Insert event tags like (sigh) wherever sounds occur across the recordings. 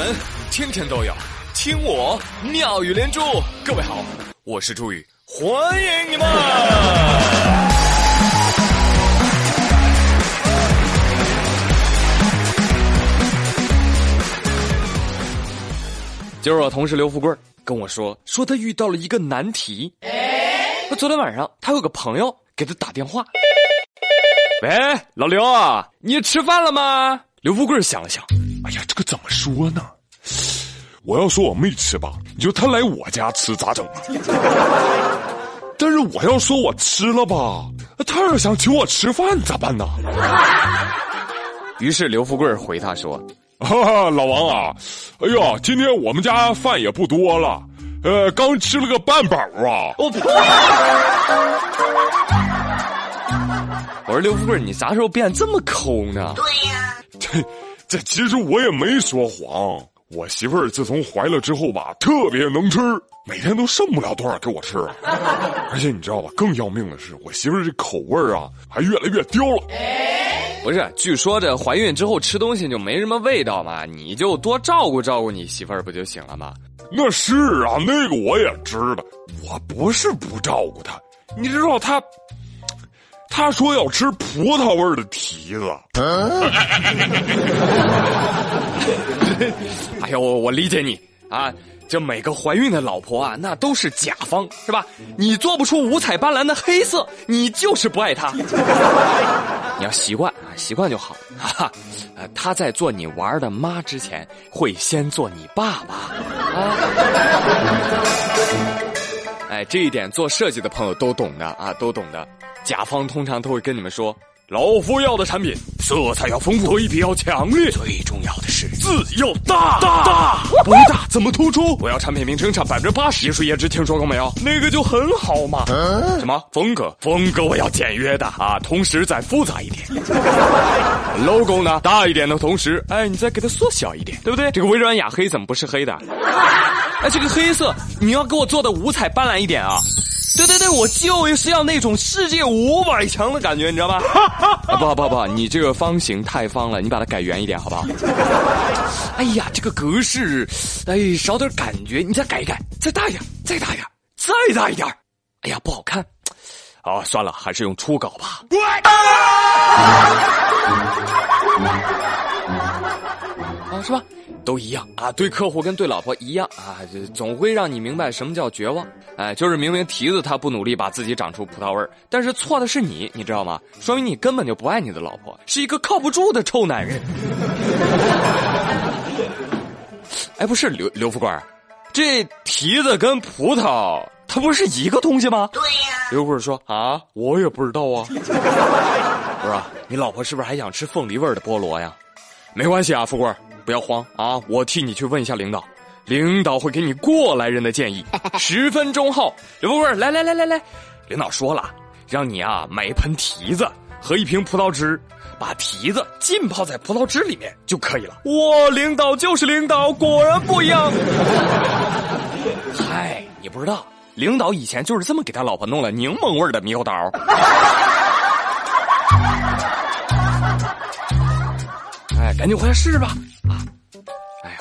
闻天天都有，听我妙语连珠。各位好，我是朱宇，欢迎你们！今儿我同事刘富贵跟我说，说他遇到了一个难题。那昨天晚上他有个朋友给他打电话，喂，老刘啊，你吃饭了吗？刘富贵想了想。哎呀，这个怎么说呢？我要说我没吃吧，你说他来我家吃咋整？但是我要说我吃了吧，他要想请我吃饭咋办呢？于是刘富贵回他说：“哈哈，老王啊，哎呀，今天我们家饭也不多了，呃，刚吃了个半饱啊。”我呸！我说刘富贵，你啥时候变这么抠呢？对呀，这。这其实我也没说谎，我媳妇儿自从怀了之后吧，特别能吃，每天都剩不了多少给我吃。而且你知道吧，更要命的是，我媳妇儿这口味儿啊，还越来越刁了。不是，据说这怀孕之后吃东西就没什么味道嘛，你就多照顾照顾你媳妇儿不就行了吗？那是啊，那个我也知道，我不是不照顾她，你知道她。他说要吃葡萄味的提子。哎呦，我我理解你啊！这每个怀孕的老婆啊，那都是甲方，是吧？你做不出五彩斑斓的黑色，你就是不爱他。(laughs) 你要习惯啊，习惯就好。哈哈，呃，他在做你玩的妈之前，会先做你爸爸啊。哎，这一点做设计的朋友都懂的啊，都懂的。甲方通常都会跟你们说，老夫要的产品色彩要丰富，对比要强烈，最重要的是字要大大大，不大怎么突出？我要产品名称差百分之八十，艺术颜值听说过没有？那个就很好嘛。什么风格？风格我要简约的啊，同时再复杂一点。(laughs) logo 呢？大一点的同时，哎，你再给它缩小一点，对不对？这个微软雅黑怎么不是黑的？(laughs) 哎，这个黑色你要给我做的五彩斑斓一点啊。对对对，我就是要那种世界五百强的感觉，你知道吗？(laughs) 不好不好不好，你这个方形太方了，你把它改圆一点，好不好？哎呀，这个格式，哎，少点感觉，你再改一改，再大一点，再大一点，再大一点。哎呀，不好看。啊，算了，还是用初稿吧。(laughs) 啊，是吧？都一样啊，对客户跟对老婆一样啊，总会让你明白什么叫绝望。哎，就是明明提子他不努力把自己长出葡萄味儿，但是错的是你，你知道吗？说明你根本就不爱你的老婆，是一个靠不住的臭男人。(laughs) 哎，不是刘刘富贵，这提子跟葡萄它不是一个东西吗？对呀。刘富贵说啊，我也不知道啊。(laughs) 不是，你老婆是不是还想吃凤梨味的菠萝呀？没关系啊，富贵。不要慌啊！我替你去问一下领导，领导会给你过来人的建议。(laughs) 十分钟后，刘富贵，来来来来来，领导说了，让你啊买一盆提子和一瓶葡萄汁，把提子浸泡在葡萄汁里面就可以了。哇，领导就是领导，果然不一样。嗨，你不知道，领导以前就是这么给他老婆弄了柠檬味的猕猴桃。(laughs) 哎，赶紧回来试试吧。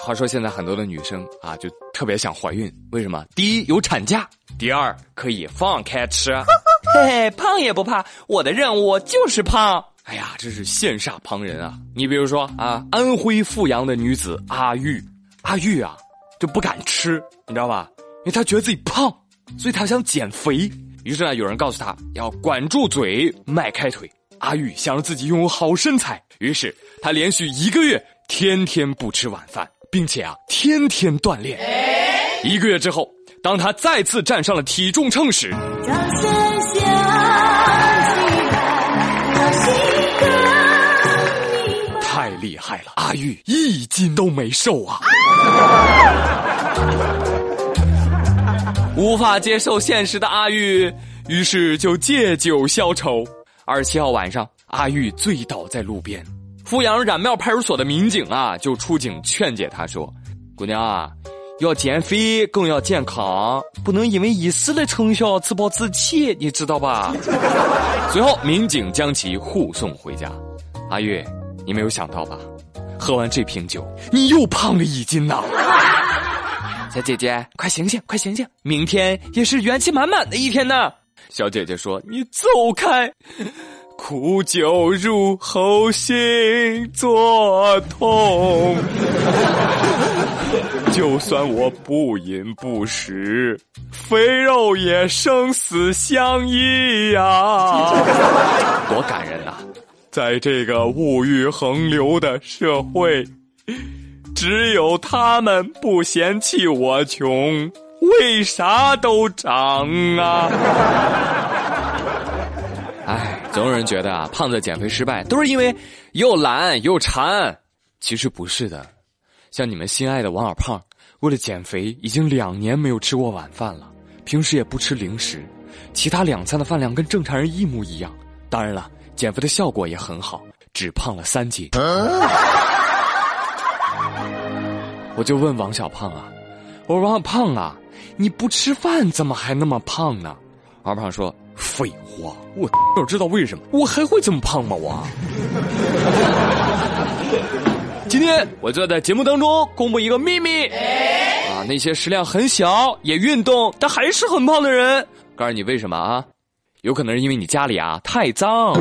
话说现在很多的女生啊，就特别想怀孕，为什么？第一有产假，第二可以放开吃，(laughs) 嘿嘿，胖也不怕，我的任务就是胖。哎呀，真是羡煞旁人啊！你比如说啊，安徽阜阳的女子阿玉，阿玉啊就不敢吃，你知道吧？因为她觉得自己胖，所以她想减肥。于是呢，有人告诉她要管住嘴，迈开腿。阿玉想让自己拥有好身材，于是她连续一个月天天不吃晚饭。并且啊，天天锻炼。一个月之后，当他再次站上了体重秤时，太厉害了！阿玉一斤都没瘦啊！无法接受现实的阿玉，于是就借酒消愁。二十七号晚上，阿玉醉倒在路边。阜阳染庙派出所的民警啊，就出警劝解他说：“姑娘啊，要减肥更要健康，不能因为一时的成效自暴自弃，你知道吧？” (laughs) 随后，民警将其护送回家。阿玉，你没有想到吧？喝完这瓶酒，你又胖了一斤呐！(laughs) 小姐姐，快醒醒，快醒醒，明天也是元气满满的一天呢。小姐姐说：“你走开，苦酒入喉，心作痛。就算我不饮不食，肥肉也生死相依呀！”多感人啊！在这个物欲横流的社会。只有他们不嫌弃我穷，为啥都涨啊？总有人觉得啊，胖子减肥失败都是因为又懒又馋，其实不是的。像你们心爱的王小胖，为了减肥，已经两年没有吃过晚饭了，平时也不吃零食，其他两餐的饭量跟正常人一模一样。当然了，减肥的效果也很好，只胖了三斤。我就问王小胖啊，我说王小胖啊，你不吃饭怎么还那么胖呢？王小胖说：“废话，我要知道为什么，我还会这么胖吗？我。(laughs) 今天我就在节目当中公布一个秘密啊，那些食量很小也运动但还是很胖的人，告诉你为什么啊？有可能是因为你家里啊太脏。”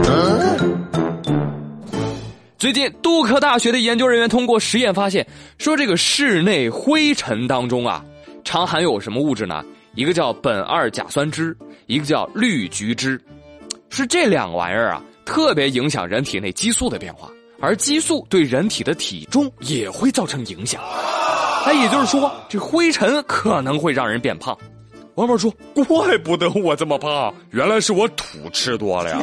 最近，杜克大学的研究人员通过实验发现，说这个室内灰尘当中啊，常含有什么物质呢？一个叫苯二甲酸酯，一个叫氯菊酯，是这两个玩意儿啊，特别影响人体内激素的变化，而激素对人体的体重也会造成影响。那也就是说，这灰尘可能会让人变胖。王宝说：“怪不得我这么胖，原来是我土吃多了呀！”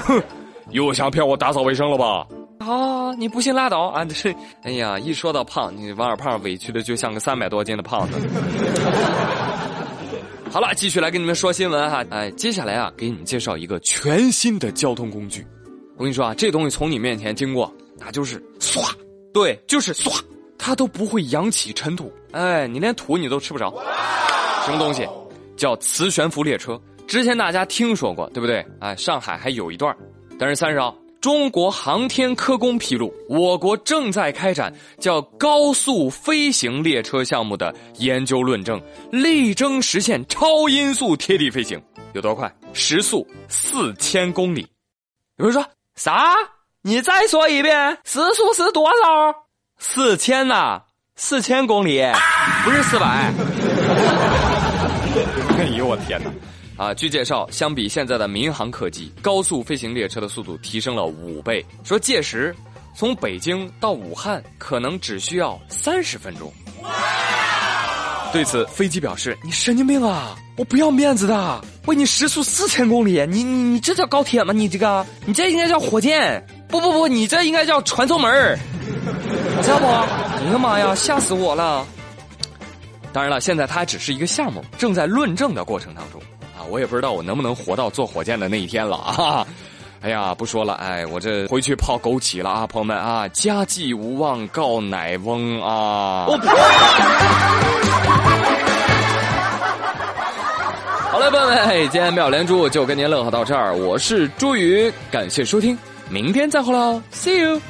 (laughs) 哼。又想骗我打扫卫生了吧？啊，你不信拉倒啊！这，哎呀，一说到胖，你王二胖委屈的就像个三百多斤的胖子。(laughs) 好了，继续来跟你们说新闻哈。哎，接下来啊，给你们介绍一个全新的交通工具。我跟你说啊，这东西从你面前经过，那就是唰，对，就是唰，它都不会扬起尘土。哎，你连土你都吃不着。什么东西？叫磁悬浮列车。之前大家听说过，对不对？哎，上海还有一段。但是三十号，中国航天科工披露，我国正在开展叫高速飞行列车项目的研究论证，力争实现超音速贴地飞行。有多快？时速四千公里。有人说啥？你再说一遍，时速是多少？四千呐，四千公里，不是四百。哎呦我天哪！啊，据介绍，相比现在的民航客机，高速飞行列车的速度提升了五倍。说届时，从北京到武汉可能只需要三十分钟。对此，飞机表示：“你神经病啊！我不要面子的，为你时速四千公里，你你你这叫高铁吗？你这个，你这应该叫火箭。不不不，你这应该叫传送门知道不？哎呀妈呀，吓死我了！当然了，现在它只是一个项目，正在论证的过程当中。”我也不知道我能不能活到坐火箭的那一天了 (laughs) 啊！哎呀，不说了，哎，我这回去泡枸杞了啊，朋友们啊，家祭无忘告乃翁啊！我 (laughs) 呸好嘞，朋友们，今天妙连珠就跟您乐呵到这儿，我是朱宇，感谢收听，明天再会喽，See you。